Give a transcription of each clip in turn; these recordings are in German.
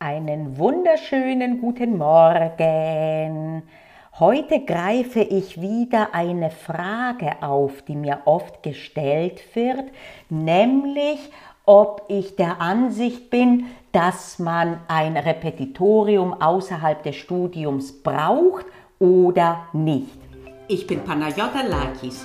Einen wunderschönen guten Morgen. Heute greife ich wieder eine Frage auf, die mir oft gestellt wird, nämlich ob ich der Ansicht bin, dass man ein Repetitorium außerhalb des Studiums braucht oder nicht. Ich bin Panayota Lakis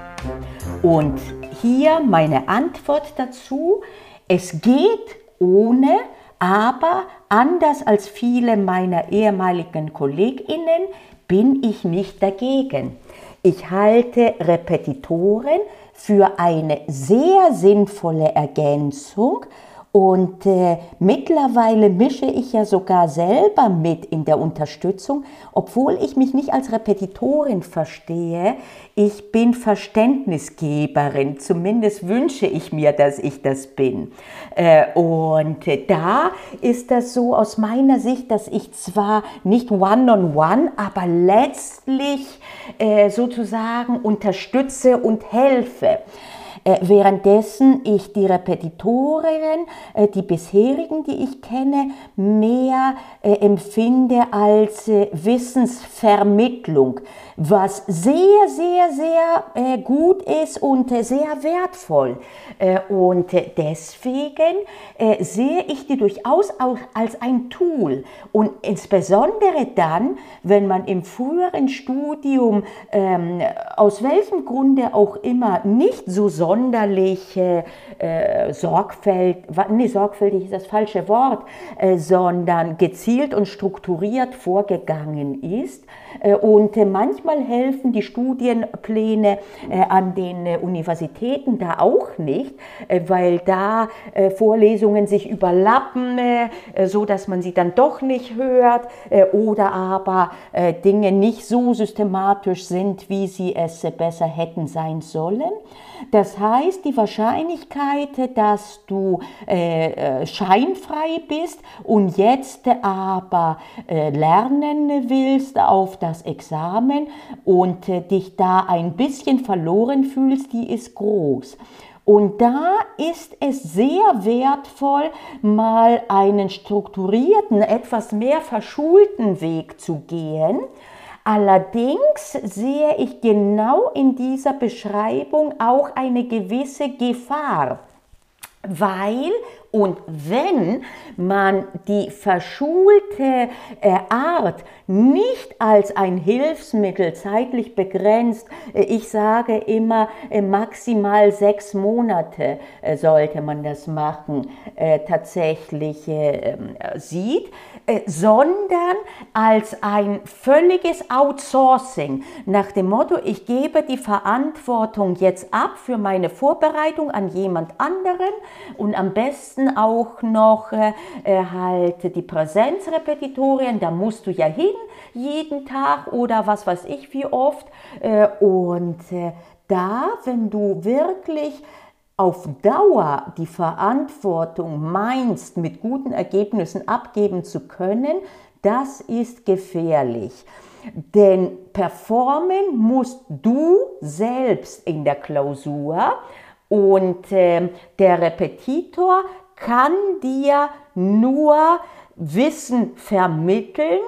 Und hier meine Antwort dazu. Es geht ohne, aber anders als viele meiner ehemaligen Kolleginnen bin ich nicht dagegen. Ich halte Repetitoren für eine sehr sinnvolle Ergänzung und äh, mittlerweile mische ich ja sogar selber mit in der Unterstützung, obwohl ich mich nicht als Repetitorin verstehe. Ich bin Verständnisgeberin, zumindest wünsche ich mir, dass ich das bin. Äh, und äh, da ist das so aus meiner Sicht, dass ich zwar nicht one-on-one, -on -one, aber letztlich äh, sozusagen unterstütze und helfe. Äh, währenddessen ich die Repetitorinnen, äh, die bisherigen, die ich kenne, mehr äh, empfinde als Wissensvermittlung, was sehr, sehr, sehr gut ist und sehr wertvoll. Und deswegen sehe ich die durchaus auch als ein Tool und insbesondere dann, wenn man im früheren Studium ähm, aus welchem Grunde auch immer nicht so soll, sonderliche äh, Sorgfalt, nee, sorgfältig ist das falsche Wort, äh, sondern gezielt und strukturiert vorgegangen ist. Äh, und äh, manchmal helfen die Studienpläne äh, an den äh, Universitäten da auch nicht, weil da Vorlesungen sich überlappen, so dass man sie dann doch nicht hört oder aber Dinge nicht so systematisch sind, wie sie es besser hätten sein sollen. Das heißt, die Wahrscheinlichkeit, dass du äh, äh, scheinfrei bist und jetzt aber äh, lernen willst auf das Examen und äh, dich da ein bisschen verloren fühlst, die ist groß. Und da ist es sehr wertvoll, mal einen strukturierten, etwas mehr verschulten Weg zu gehen Allerdings sehe ich genau in dieser Beschreibung auch eine gewisse Gefahr, weil und wenn man die verschulte äh, Art nicht als ein Hilfsmittel zeitlich begrenzt, äh, ich sage immer äh, maximal sechs Monate sollte man das machen, tatsächlich ähm, sieht, sondern als ein völliges Outsourcing. Nach dem Motto, ich gebe die Verantwortung jetzt ab für meine Vorbereitung an jemand anderen und am besten besten auch noch äh, äh, halt die Präsenzrepetitorien, da musst du ja hin jeden Tag oder was weiß ich wie oft. Äh, und äh, da, wenn du wirklich auf Dauer die Verantwortung meinst, mit guten Ergebnissen abgeben zu können, das ist gefährlich. Denn performen musst du selbst in der Klausur und äh, der Repetitor kann dir nur Wissen vermitteln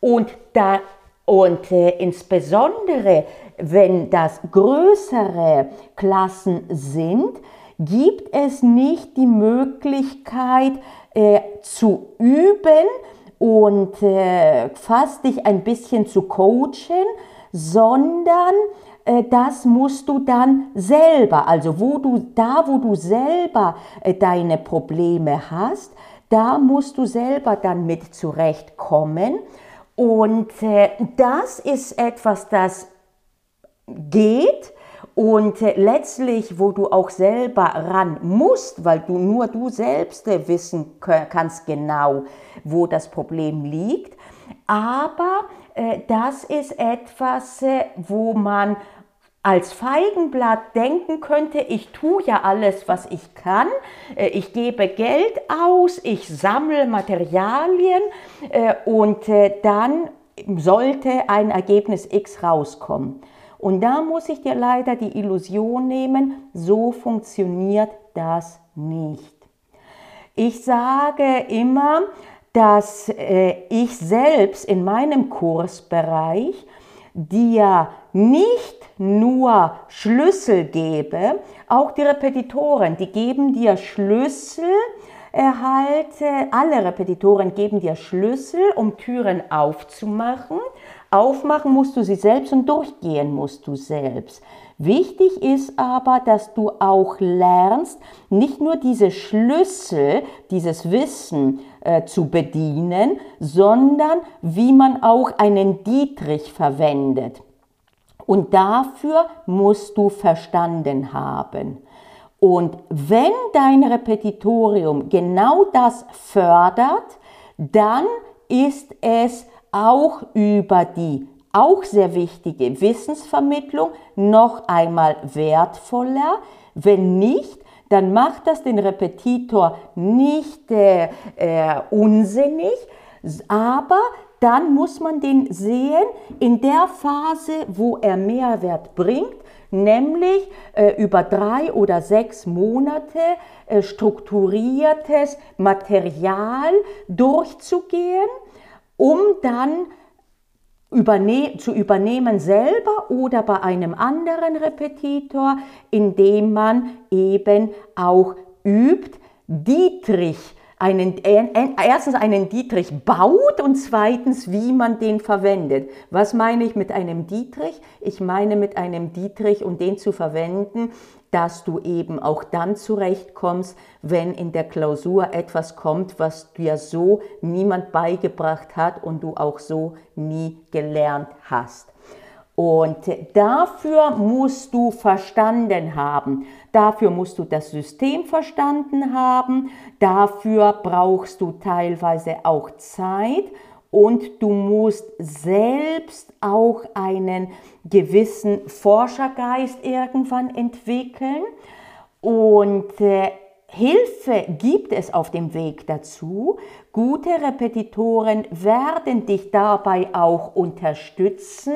und, da, und äh, insbesondere wenn das größere Klassen sind, gibt es nicht die Möglichkeit äh, zu üben und äh, fast dich ein bisschen zu coachen, sondern das musst du dann selber, also wo du, da wo du selber äh, deine Probleme hast, da musst du selber dann mit zurechtkommen. Und äh, das ist etwas, das geht Und äh, letztlich, wo du auch selber ran musst, weil du nur du selbst äh, wissen kannst genau, wo das Problem liegt. Aber äh, das ist etwas, äh, wo man als Feigenblatt denken könnte, ich tue ja alles, was ich kann, äh, ich gebe Geld aus, ich sammle Materialien äh, und äh, dann sollte ein Ergebnis X rauskommen. Und da muss ich dir leider die Illusion nehmen, so funktioniert das nicht. Ich sage immer, dass äh, ich selbst in meinem Kursbereich dir nicht nur Schlüssel gebe, auch die Repetitoren, die geben dir Schlüssel, erhalte, alle Repetitoren geben dir Schlüssel, um Türen aufzumachen. Aufmachen musst du sie selbst und durchgehen musst du selbst. Wichtig ist aber, dass du auch lernst, nicht nur diese Schlüssel, dieses Wissen äh, zu bedienen, sondern wie man auch einen Dietrich verwendet. Und dafür musst du verstanden haben. Und wenn dein Repetitorium genau das fördert, dann ist es auch über die auch sehr wichtige Wissensvermittlung noch einmal wertvoller. Wenn nicht, dann macht das den Repetitor nicht äh, äh, unsinnig, aber dann muss man den sehen in der Phase, wo er Mehrwert bringt, nämlich äh, über drei oder sechs Monate äh, strukturiertes Material durchzugehen, um dann überne zu übernehmen selber oder bei einem anderen Repetitor, indem man eben auch übt, Dietrich einen, erstens einen Dietrich baut und zweitens, wie man den verwendet. Was meine ich mit einem Dietrich? Ich meine mit einem Dietrich, um den zu verwenden, dass du eben auch dann zurechtkommst, wenn in der Klausur etwas kommt, was dir so niemand beigebracht hat und du auch so nie gelernt hast. Und dafür musst du verstanden haben. Dafür musst du das System verstanden haben. Dafür brauchst du teilweise auch Zeit. Und du musst selbst auch einen gewissen Forschergeist irgendwann entwickeln. Und äh, Hilfe gibt es auf dem Weg dazu. Gute Repetitoren werden dich dabei auch unterstützen.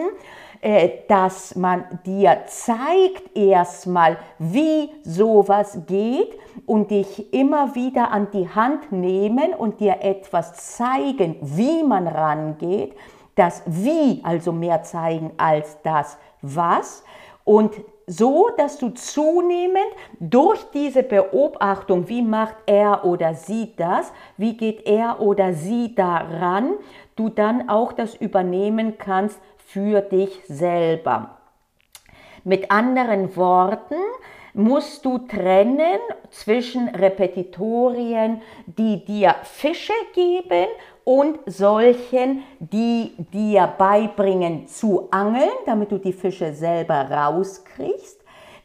Äh, dass man dir zeigt erstmal, wie sowas geht und dich immer wieder an die Hand nehmen und dir etwas zeigen, wie man rangeht. Das Wie also mehr zeigen als das Was. Und so, dass du zunehmend durch diese Beobachtung, wie macht er oder sie das, wie geht er oder sie daran, du dann auch das übernehmen kannst, für dich selber. Mit anderen Worten, musst du trennen zwischen Repetitorien, die dir Fische geben und solchen, die dir beibringen zu angeln, damit du die Fische selber rauskriegst.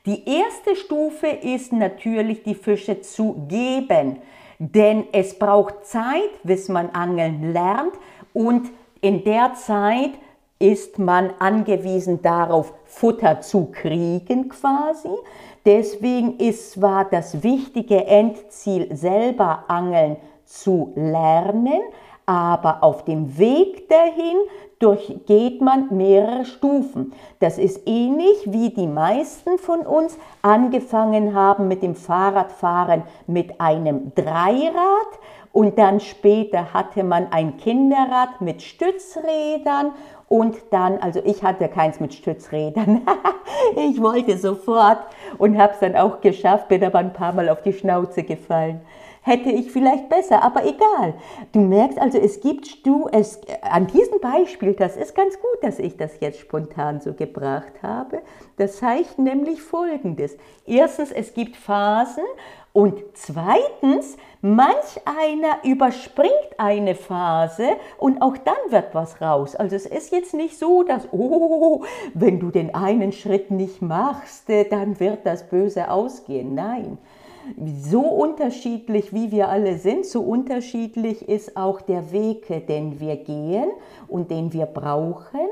Die erste Stufe ist natürlich die Fische zu geben, denn es braucht Zeit, bis man angeln lernt und in der Zeit ist man angewiesen darauf, Futter zu kriegen quasi. Deswegen ist zwar das wichtige Endziel, selber angeln zu lernen, aber auf dem Weg dahin durchgeht man mehrere Stufen. Das ist ähnlich wie die meisten von uns angefangen haben mit dem Fahrradfahren mit einem Dreirad und dann später hatte man ein Kinderrad mit Stützrädern und dann, also ich hatte keins mit Stützrädern. ich wollte sofort und habe es dann auch geschafft, bin aber ein paar Mal auf die Schnauze gefallen. Hätte ich vielleicht besser, aber egal. Du merkst also, es gibt du es an diesem Beispiel, das ist ganz gut, dass ich das jetzt spontan so gebracht habe. Das zeigt nämlich folgendes. Erstens, es gibt Phasen und zweitens, manch einer überspringt eine Phase und auch dann wird was raus. Also es ist jetzt nicht so, dass, oh, wenn du den einen Schritt nicht machst, dann wird das böse ausgehen. Nein so unterschiedlich wie wir alle sind, so unterschiedlich ist auch der Weg, den wir gehen und den wir brauchen.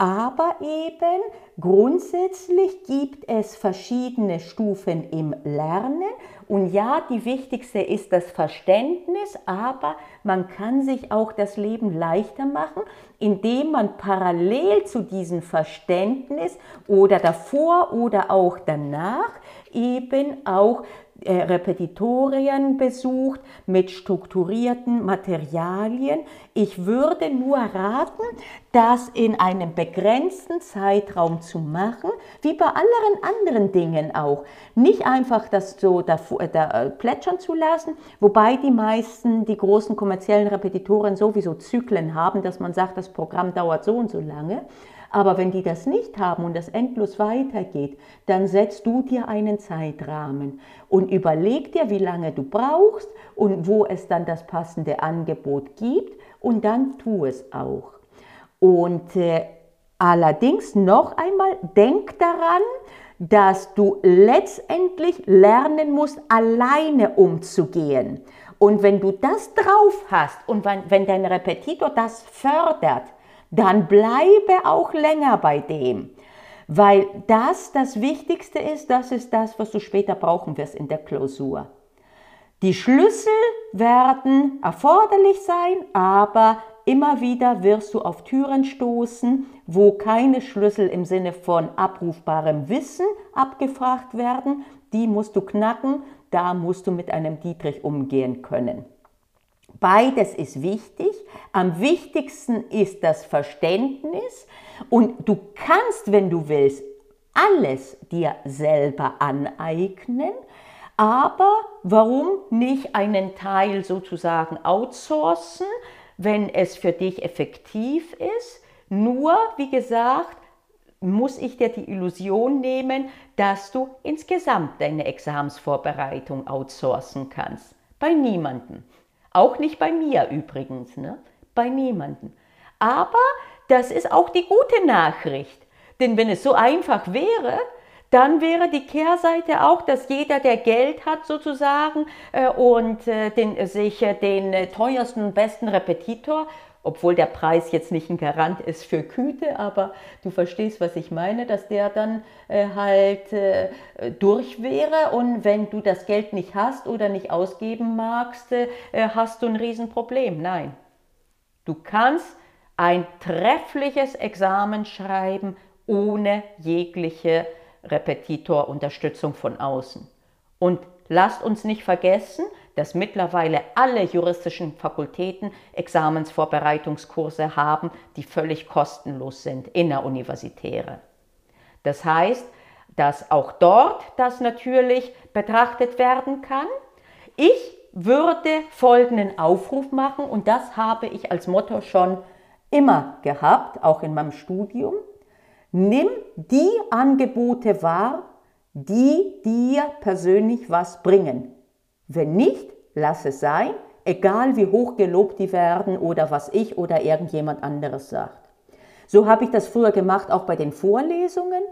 Aber eben grundsätzlich gibt es verschiedene Stufen im Lernen. Und ja, die wichtigste ist das Verständnis, aber man kann sich auch das Leben leichter machen, indem man parallel zu diesem Verständnis oder davor oder auch danach eben auch Repetitorien besucht mit strukturierten Materialien. Ich würde nur raten, das in einem begrenzten Zeitraum zu machen, wie bei allen anderen Dingen auch. Nicht einfach das so da, da äh, plätschern zu lassen, wobei die meisten, die großen kommerziellen Repetitoren sowieso Zyklen haben, dass man sagt, das Programm dauert so und so lange. Aber wenn die das nicht haben und das endlos weitergeht, dann setzt du dir einen Zeitrahmen und überleg dir, wie lange du brauchst und wo es dann das passende Angebot gibt und dann tu es auch. Und äh, allerdings noch einmal, denk daran, dass du letztendlich lernen musst, alleine umzugehen. Und wenn du das drauf hast und wenn, wenn dein Repetitor das fördert, dann bleibe auch länger bei dem. Weil das das Wichtigste ist, das ist das, was du später brauchen wirst in der Klausur. Die Schlüssel werden erforderlich sein, aber immer wieder wirst du auf Türen stoßen, wo keine Schlüssel im Sinne von abrufbarem Wissen abgefragt werden. Die musst du knacken, da musst du mit einem Dietrich umgehen können. Beides ist wichtig. Am wichtigsten ist das Verständnis und du kannst, wenn du willst, alles dir selber aneignen. Aber warum nicht einen Teil sozusagen outsourcen, wenn es für dich effektiv ist? Nur, wie gesagt, muss ich dir die Illusion nehmen, dass du insgesamt deine Examsvorbereitung outsourcen kannst. Bei niemandem. Auch nicht bei mir übrigens, ne? bei niemandem. Aber das ist auch die gute Nachricht. Denn wenn es so einfach wäre, dann wäre die Kehrseite auch, dass jeder, der Geld hat sozusagen äh, und äh, den, sich äh, den äh, teuersten und besten Repetitor obwohl der Preis jetzt nicht ein Garant ist für Güte, aber du verstehst, was ich meine, dass der dann äh, halt äh, durch wäre und wenn du das Geld nicht hast oder nicht ausgeben magst, äh, hast du ein Riesenproblem. Nein, du kannst ein treffliches Examen schreiben ohne jegliche Repetitorunterstützung von außen. Und lasst uns nicht vergessen, dass mittlerweile alle juristischen Fakultäten Examensvorbereitungskurse haben, die völlig kostenlos sind, inneruniversitäre. Das heißt, dass auch dort das natürlich betrachtet werden kann. Ich würde folgenden Aufruf machen und das habe ich als Motto schon immer gehabt, auch in meinem Studium. Nimm die Angebote wahr, die dir persönlich was bringen. Wenn nicht, lass es sein, egal wie hoch gelobt die werden oder was ich oder irgendjemand anderes sagt. So habe ich das früher gemacht, auch bei den Vorlesungen.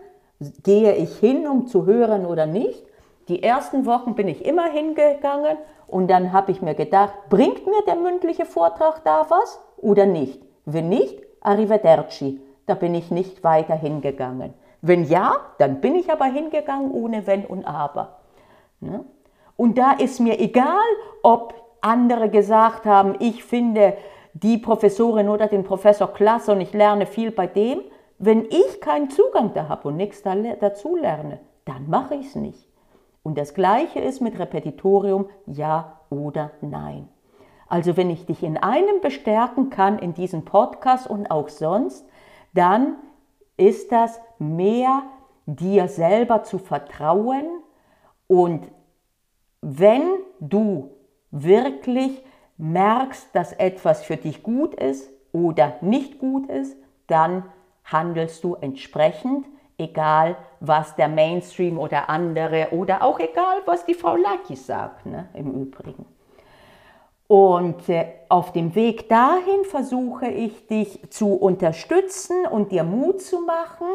Gehe ich hin, um zu hören oder nicht? Die ersten Wochen bin ich immer hingegangen und dann habe ich mir gedacht, bringt mir der mündliche Vortrag da was oder nicht? Wenn nicht, arrivederci, da bin ich nicht weiter hingegangen. Wenn ja, dann bin ich aber hingegangen ohne Wenn und Aber. Ne? Und da ist mir egal, ob andere gesagt haben, ich finde die Professorin oder den Professor klasse und ich lerne viel bei dem. Wenn ich keinen Zugang da habe und nichts dazu lerne, dann mache ich es nicht. Und das Gleiche ist mit Repetitorium, ja oder nein. Also wenn ich dich in einem bestärken kann, in diesem Podcast und auch sonst, dann ist das mehr dir selber zu vertrauen und wenn du wirklich merkst, dass etwas für dich gut ist oder nicht gut ist, dann handelst du entsprechend, egal was der Mainstream oder andere oder auch egal, was die Frau Lucky sagt, ne, im Übrigen. Und äh, auf dem Weg dahin versuche ich dich zu unterstützen und dir Mut zu machen.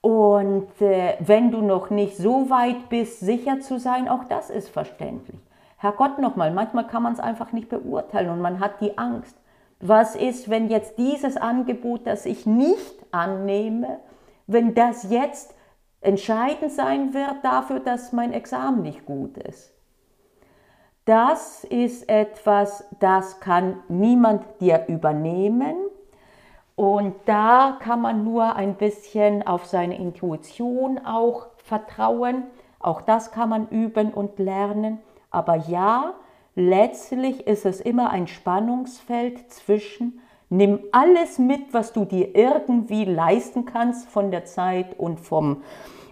Und äh, wenn du noch nicht so weit bist, sicher zu sein, auch das ist verständlich. Herrgott nochmal, manchmal kann man es einfach nicht beurteilen und man hat die Angst. Was ist, wenn jetzt dieses Angebot, das ich nicht annehme, wenn das jetzt entscheidend sein wird dafür, dass mein Examen nicht gut ist? Das ist etwas, das kann niemand dir übernehmen. Und da kann man nur ein bisschen auf seine Intuition auch vertrauen. Auch das kann man üben und lernen. Aber ja, letztlich ist es immer ein Spannungsfeld zwischen, nimm alles mit, was du dir irgendwie leisten kannst von der Zeit und vom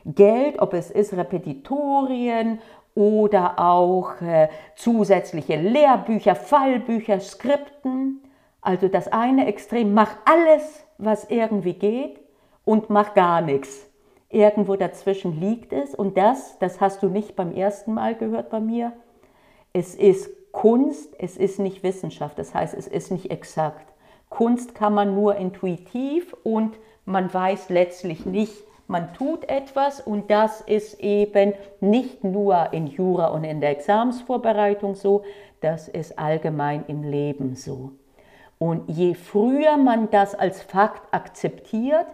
Geld, ob es ist Repetitorien oder auch äh, zusätzliche Lehrbücher, Fallbücher, Skripten. Also das eine Extrem, mach alles, was irgendwie geht und mach gar nichts. Irgendwo dazwischen liegt es und das, das hast du nicht beim ersten Mal gehört bei mir, es ist Kunst, es ist nicht Wissenschaft, das heißt, es ist nicht exakt. Kunst kann man nur intuitiv und man weiß letztlich nicht, man tut etwas und das ist eben nicht nur in Jura und in der Examensvorbereitung so, das ist allgemein im Leben so. Und je früher man das als Fakt akzeptiert,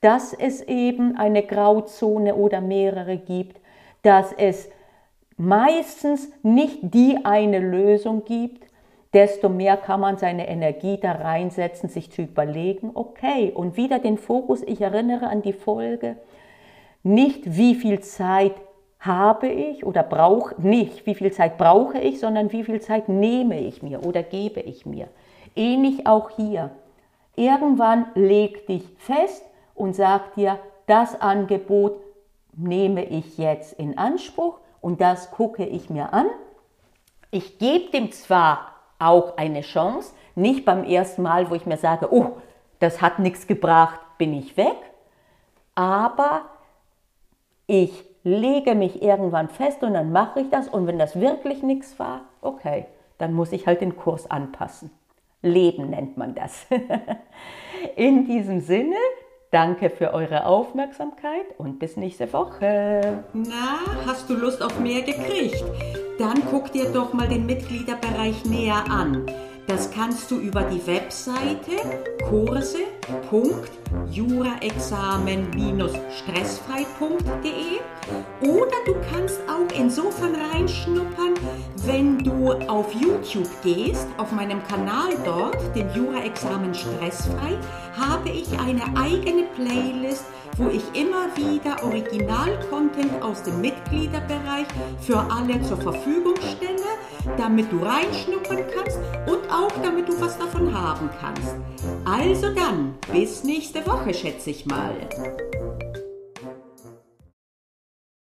dass es eben eine Grauzone oder mehrere gibt, dass es meistens nicht die eine Lösung gibt, desto mehr kann man seine Energie da reinsetzen, sich zu überlegen, okay, und wieder den Fokus, ich erinnere an die Folge, nicht wie viel Zeit habe ich oder brauche, nicht wie viel Zeit brauche ich, sondern wie viel Zeit nehme ich mir oder gebe ich mir. Ähnlich auch hier. Irgendwann leg dich fest und sag dir, das Angebot nehme ich jetzt in Anspruch und das gucke ich mir an. Ich gebe dem zwar auch eine Chance, nicht beim ersten Mal, wo ich mir sage, oh, das hat nichts gebracht, bin ich weg, aber ich lege mich irgendwann fest und dann mache ich das und wenn das wirklich nichts war, okay, dann muss ich halt den Kurs anpassen. Leben nennt man das. In diesem Sinne Danke für eure Aufmerksamkeit und bis nächste Woche. Na, hast du Lust auf mehr gekriegt? Dann guck dir doch mal den Mitgliederbereich näher an. Das kannst du über die Webseite kurse.juraexamen-stressfrei.de oder du kannst auch insofern reinschnuppern, wenn du auf YouTube gehst, auf meinem Kanal dort, den Jura-Examen Stressfrei, habe ich eine eigene Playlist, wo ich immer wieder Original-Content aus dem Mitgliederbereich für alle zur Verfügung stelle, damit du reinschnuppern kannst und auch damit du was davon haben kannst. Also dann, bis nächste Woche, schätze ich mal.